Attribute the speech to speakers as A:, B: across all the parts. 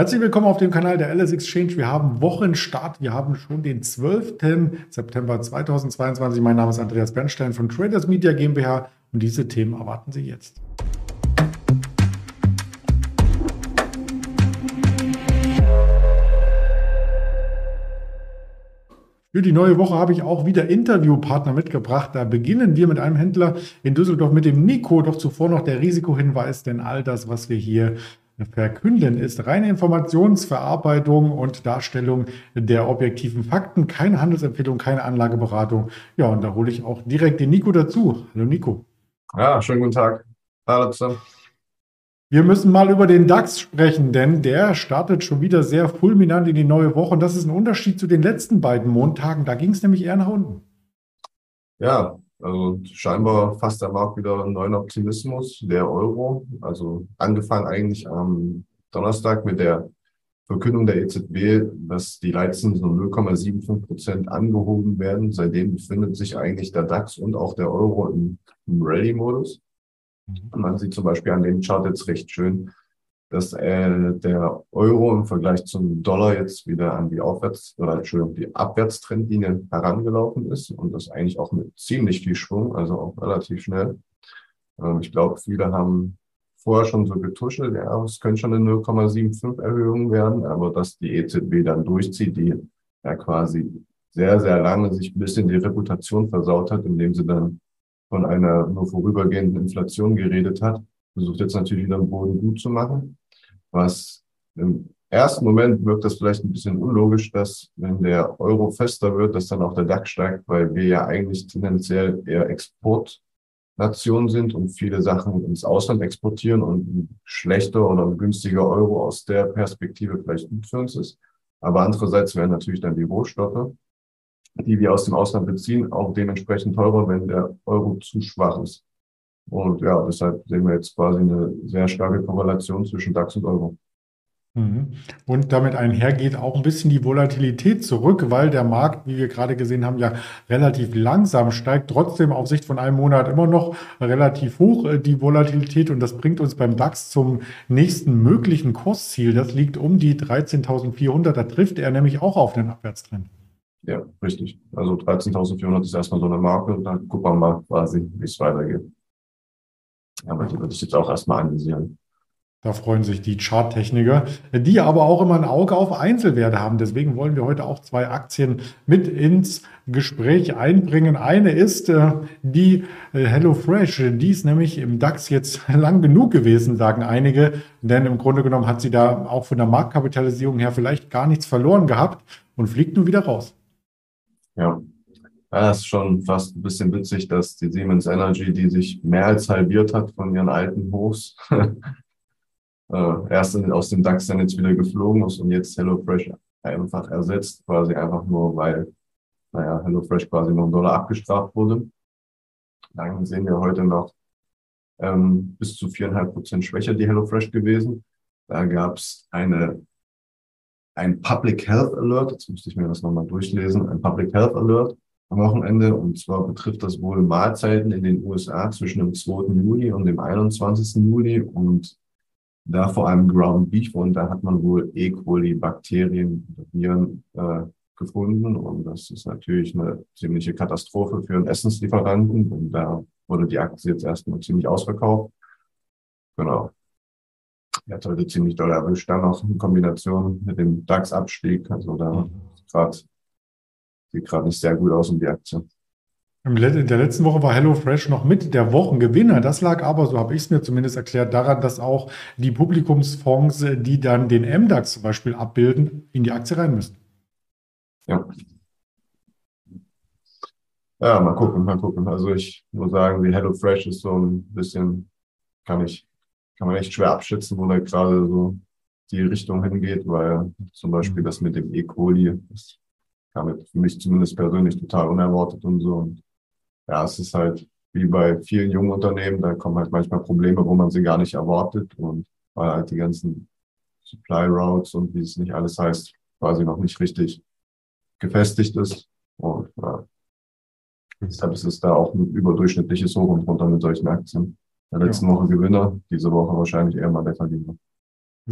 A: Herzlich willkommen auf dem Kanal der LS Exchange. Wir haben Wochenstart. Wir haben schon den 12. September 2022. Mein Name ist Andreas Bernstein von Traders Media GmbH und diese Themen erwarten Sie jetzt. Für die neue Woche habe ich auch wieder Interviewpartner mitgebracht. Da beginnen wir mit einem Händler in Düsseldorf mit dem Nico. Doch zuvor noch der Risikohinweis, denn all das, was wir hier verkünden, ist reine Informationsverarbeitung und Darstellung der objektiven Fakten, keine Handelsempfehlung, keine Anlageberatung. Ja, und da hole ich auch direkt den Nico dazu. Hallo Nico.
B: Ja, schönen guten Tag. Hallo zusammen.
A: Wir müssen mal über den DAX sprechen, denn der startet schon wieder sehr fulminant in die neue Woche. Und das ist ein Unterschied zu den letzten beiden Montagen. Da ging es nämlich eher nach unten.
B: Ja, also scheinbar fasst der Markt wieder einen neuen Optimismus. Der Euro, also angefangen eigentlich am Donnerstag mit der Verkündung der EZB, dass die Leitzinsen um 0,75 Prozent angehoben werden. Seitdem befindet sich eigentlich der DAX und auch der Euro im, im Rally-Modus. Mhm. man sieht zum Beispiel an dem Chart jetzt recht schön, dass äh, der Euro im Vergleich zum Dollar jetzt wieder an die Aufwärts- oder Entschuldigung, die Abwärtstrendlinie herangelaufen ist und das eigentlich auch mit ziemlich viel Schwung, also auch relativ schnell. Ähm, ich glaube, viele haben vorher schon so getuschelt, ja, es könnte schon eine 0,75 Erhöhung werden, aber dass die EZB dann durchzieht, die ja quasi sehr, sehr lange sich ein bisschen die Reputation versaut hat, indem sie dann von einer nur vorübergehenden Inflation geredet hat, versucht jetzt natürlich wieder den Boden gut zu machen. Was im ersten Moment wirkt das vielleicht ein bisschen unlogisch, dass wenn der Euro fester wird, dass dann auch der DAX steigt, weil wir ja eigentlich tendenziell eher Exportnation sind und viele Sachen ins Ausland exportieren und ein schlechter oder ein günstiger Euro aus der Perspektive vielleicht gut für uns ist. Aber andererseits wären natürlich dann die Rohstoffe die wir aus dem Ausland beziehen, auch dementsprechend teurer, wenn der Euro zu schwach ist. Und ja, deshalb sehen wir jetzt quasi eine sehr starke Korrelation zwischen DAX und Euro.
A: Mhm. Und damit einhergeht auch ein bisschen die Volatilität zurück, weil der Markt, wie wir gerade gesehen haben, ja relativ langsam steigt, trotzdem auf Sicht von einem Monat immer noch relativ hoch äh, die Volatilität. Und das bringt uns beim DAX zum nächsten möglichen Kursziel. Das liegt um die 13.400. Da trifft er nämlich auch auf den Abwärtstrend.
B: Ja, richtig. Also 13.400 ist erstmal so eine Marke und dann gucken wir mal quasi, wie es weitergeht. Aber die würde ich jetzt auch erstmal analysieren.
A: Da freuen sich die Charttechniker, die aber auch immer ein Auge auf Einzelwerte haben. Deswegen wollen wir heute auch zwei Aktien mit ins Gespräch einbringen. Eine ist äh, die äh, HelloFresh. Die ist nämlich im DAX jetzt lang genug gewesen, sagen einige. Denn im Grunde genommen hat sie da auch von der Marktkapitalisierung her vielleicht gar nichts verloren gehabt und fliegt nun wieder raus.
B: Ja. Ja, ist schon fast ein bisschen witzig, dass die Siemens Energy, die sich mehr als halbiert hat von ihren alten Hochs, äh, erst aus dem DAX dann jetzt wieder geflogen ist und jetzt HelloFresh einfach ersetzt, quasi einfach nur, weil, naja, HelloFresh quasi noch einen Dollar abgestraft wurde. Dann sehen wir heute noch ähm, bis zu viereinhalb Prozent schwächer die HelloFresh gewesen. Da gab es eine ein Public Health Alert, jetzt müsste ich mir das nochmal durchlesen, ein Public Health Alert am Wochenende. Und zwar betrifft das wohl Mahlzeiten in den USA zwischen dem 2. Juli und dem 21. Juli und da vor allem Ground Beef. Und da hat man wohl E. coli Bakterien, Viren äh, gefunden. Und das ist natürlich eine ziemliche Katastrophe für einen Essenslieferanten. Und da wurde die Aktie jetzt erstmal ziemlich ausverkauft. Genau. Er hat heute ziemlich doll erwischt, dann noch in Kombination mit dem DAX-Abstieg. Also da mhm. Sieht gerade nicht sehr gut aus um die Aktie.
A: In der letzten Woche war HelloFresh noch mit der Wochengewinner. Das lag aber, so habe ich es mir zumindest erklärt, daran, dass auch die Publikumsfonds, die dann den MDAX zum Beispiel abbilden, in die Aktie rein müssen.
B: Ja. Ja, mal gucken, mal gucken. Also ich muss sagen, die HelloFresh ist so ein bisschen, kann ich kann man echt schwer abschätzen, wo da gerade so die Richtung hingeht, weil zum Beispiel mhm. das mit dem E. coli, das kam für mich zumindest persönlich total unerwartet und so. Und ja, es ist halt wie bei vielen jungen Unternehmen, da kommen halt manchmal Probleme, wo man sie gar nicht erwartet und weil halt die ganzen Supply Routes und wie es nicht alles heißt, quasi noch nicht richtig gefestigt ist. Und ja, deshalb ist es da auch ein überdurchschnittliches Hoch und runter mit solchen Aktien der letzten ja. Woche Gewinner, diese Woche wahrscheinlich eher mal der Verlierer.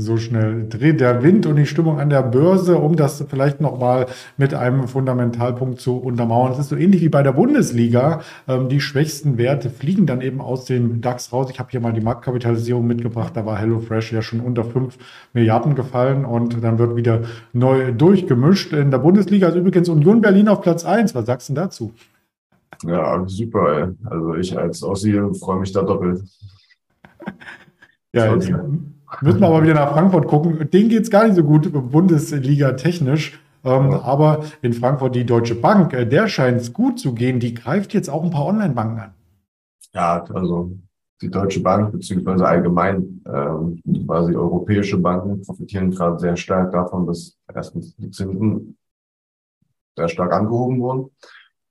A: So schnell dreht der Wind und die Stimmung an der Börse, um das vielleicht nochmal mit einem Fundamentalpunkt zu untermauern. Es ist so ähnlich wie bei der Bundesliga. Ähm, die schwächsten Werte fliegen dann eben aus dem DAX raus. Ich habe hier mal die Marktkapitalisierung mitgebracht. Da war HelloFresh ja schon unter 5 Milliarden gefallen und dann wird wieder neu durchgemischt. In der Bundesliga ist übrigens Union Berlin auf Platz 1. Was sagst du dazu?
B: Ja, super. Ey. Also ich als Ossi freue mich da doppelt.
A: Ja, jetzt müssen wir aber wieder nach Frankfurt gucken. Denen geht es gar nicht so gut, Bundesliga technisch. Ähm, ja. Aber in Frankfurt die Deutsche Bank, äh, der scheint es gut zu gehen. Die greift jetzt auch ein paar Online-Banken an.
B: Ja, also die Deutsche Bank beziehungsweise allgemein ähm, quasi europäische Banken profitieren gerade sehr stark davon, dass erstens die Zinsen sehr stark angehoben wurden.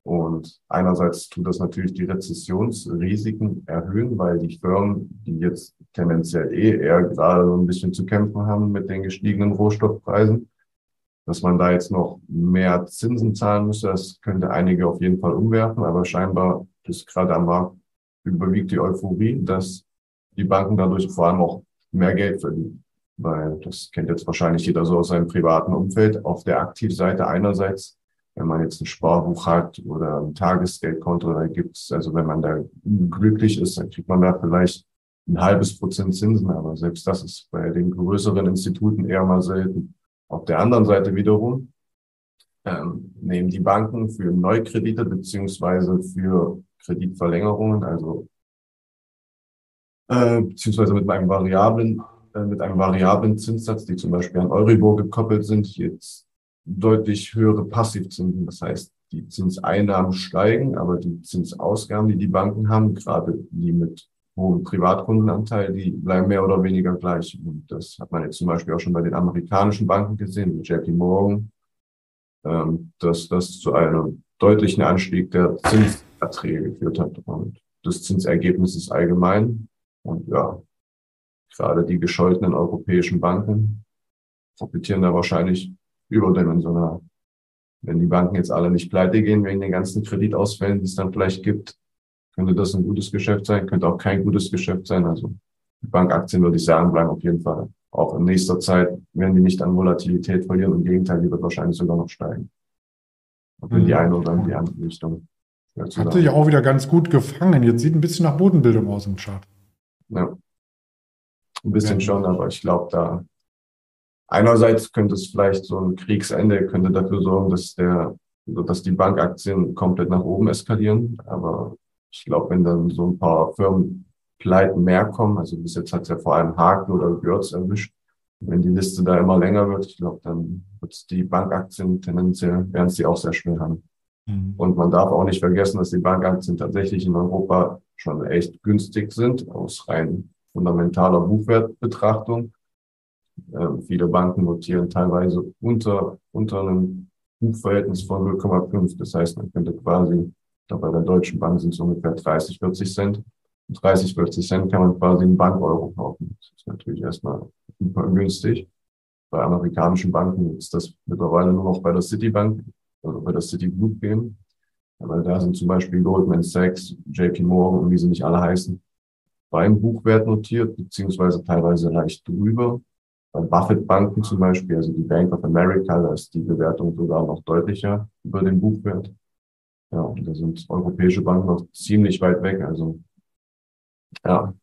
B: Und einerseits tut das natürlich die Rezessionsrisiken erhöhen, weil die Firmen, die jetzt tendenziell eh eher gerade so ein bisschen zu kämpfen haben mit den gestiegenen Rohstoffpreisen, dass man da jetzt noch mehr Zinsen zahlen müsste, das könnte einige auf jeden Fall umwerfen, aber scheinbar ist gerade am Markt überwiegt die Euphorie, dass die Banken dadurch vor allem auch mehr Geld verdienen. Weil das kennt jetzt wahrscheinlich jeder so aus seinem privaten Umfeld. Auf der Aktivseite einerseits wenn man jetzt ein Sparbuch hat oder ein Tagesgeldkonto, da gibt's, also wenn man da glücklich ist, dann kriegt man da vielleicht ein halbes Prozent Zinsen, aber selbst das ist bei den größeren Instituten eher mal selten. Auf der anderen Seite wiederum ähm, nehmen die Banken für Neukredite beziehungsweise für Kreditverlängerungen, also äh, beziehungsweise mit einem variablen äh, mit einem variablen Zinssatz, die zum Beispiel an Euribor gekoppelt sind, jetzt deutlich höhere Passivzinsen. Das heißt, die Zinseinnahmen steigen, aber die Zinsausgaben, die die Banken haben, gerade die mit hohem Privatkundenanteil, die bleiben mehr oder weniger gleich. Und das hat man jetzt zum Beispiel auch schon bei den amerikanischen Banken gesehen, wie JP Morgan, ähm, dass das zu einem deutlichen Anstieg der Zinserträge geführt hat und des Zinsergebnisses allgemein. Und ja, gerade die gescholtenen europäischen Banken profitieren da wahrscheinlich überdimensional. Wenn die Banken jetzt alle nicht pleite gehen wegen den ganzen Kreditausfällen, die es dann vielleicht gibt, könnte das ein gutes Geschäft sein, könnte auch kein gutes Geschäft sein. Also die Bankaktien würde ich sagen, bleiben auf jeden Fall. Auch in nächster Zeit werden die nicht an Volatilität verlieren. Im Gegenteil, die wird wahrscheinlich sogar noch steigen. Ob in die mhm. eine oder in die andere Richtung.
A: Hat sich auch wieder ganz gut gefangen. Jetzt sieht ein bisschen nach Bodenbildung aus im Chart.
B: Ja. Ein bisschen ja. schon, aber ich glaube, da Einerseits könnte es vielleicht so ein Kriegsende könnte dafür sorgen, dass der, dass die Bankaktien komplett nach oben eskalieren. Aber ich glaube, wenn dann so ein paar Firmen pleiten mehr kommen, also bis jetzt hat es ja vor allem Haken oder Görz erwischt. Wenn die Liste da immer länger wird, ich glaube, dann wird es die Bankaktien tendenziell, werden sie auch sehr schwer haben. Mhm. Und man darf auch nicht vergessen, dass die Bankaktien tatsächlich in Europa schon echt günstig sind, aus rein fundamentaler Buchwertbetrachtung. Äh, viele Banken notieren teilweise unter, unter einem Buchverhältnis von 0,5. Das heißt, man könnte quasi, da bei der Deutschen Bank sind es ungefähr 30, 40 Cent. 30, 40 Cent kann man quasi einen Bank-Euro kaufen. Das ist natürlich erstmal super günstig. Bei amerikanischen Banken ist das mittlerweile nur noch bei der Citibank, also bei der Citigroup geben. Aber da sind zum Beispiel Goldman Sachs, JP Morgan und wie sie nicht alle heißen, beim Buchwert notiert, beziehungsweise teilweise leicht drüber. Buffett-Banken zum Beispiel, also die Bank of America, da ist die Bewertung sogar noch deutlicher über den Buchwert. Ja, und da sind europäische Banken noch ziemlich weit weg. Also ja,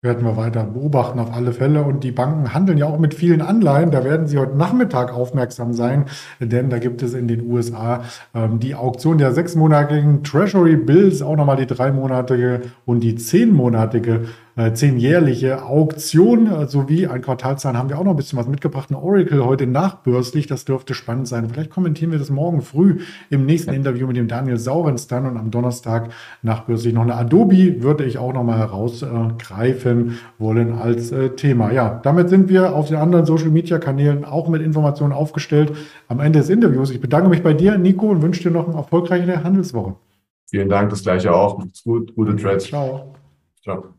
A: werden wir weiter beobachten auf alle Fälle. Und die Banken handeln ja auch mit vielen Anleihen. Da werden Sie heute Nachmittag aufmerksam sein, denn da gibt es in den USA ähm, die Auktion der sechsmonatigen Treasury Bills, auch nochmal die dreimonatige und die zehnmonatige zehnjährliche Auktion äh, sowie ein Quartalzahlen haben wir auch noch ein bisschen was mitgebracht. Ein Oracle heute nachbörslich, das dürfte spannend sein. Vielleicht kommentieren wir das morgen früh im nächsten Interview mit dem Daniel Saurens dann und am Donnerstag nachbörslich noch eine Adobe würde ich auch noch mal herausgreifen wollen als äh, Thema. Ja, damit sind wir auf den anderen Social Media Kanälen auch mit Informationen aufgestellt. Am Ende des Interviews. Ich bedanke mich bei dir, Nico, und wünsche dir noch eine erfolgreiche Handelswoche.
B: Vielen Dank, das gleiche auch. Macht's gut, gute Trades. Ciao. Ciao.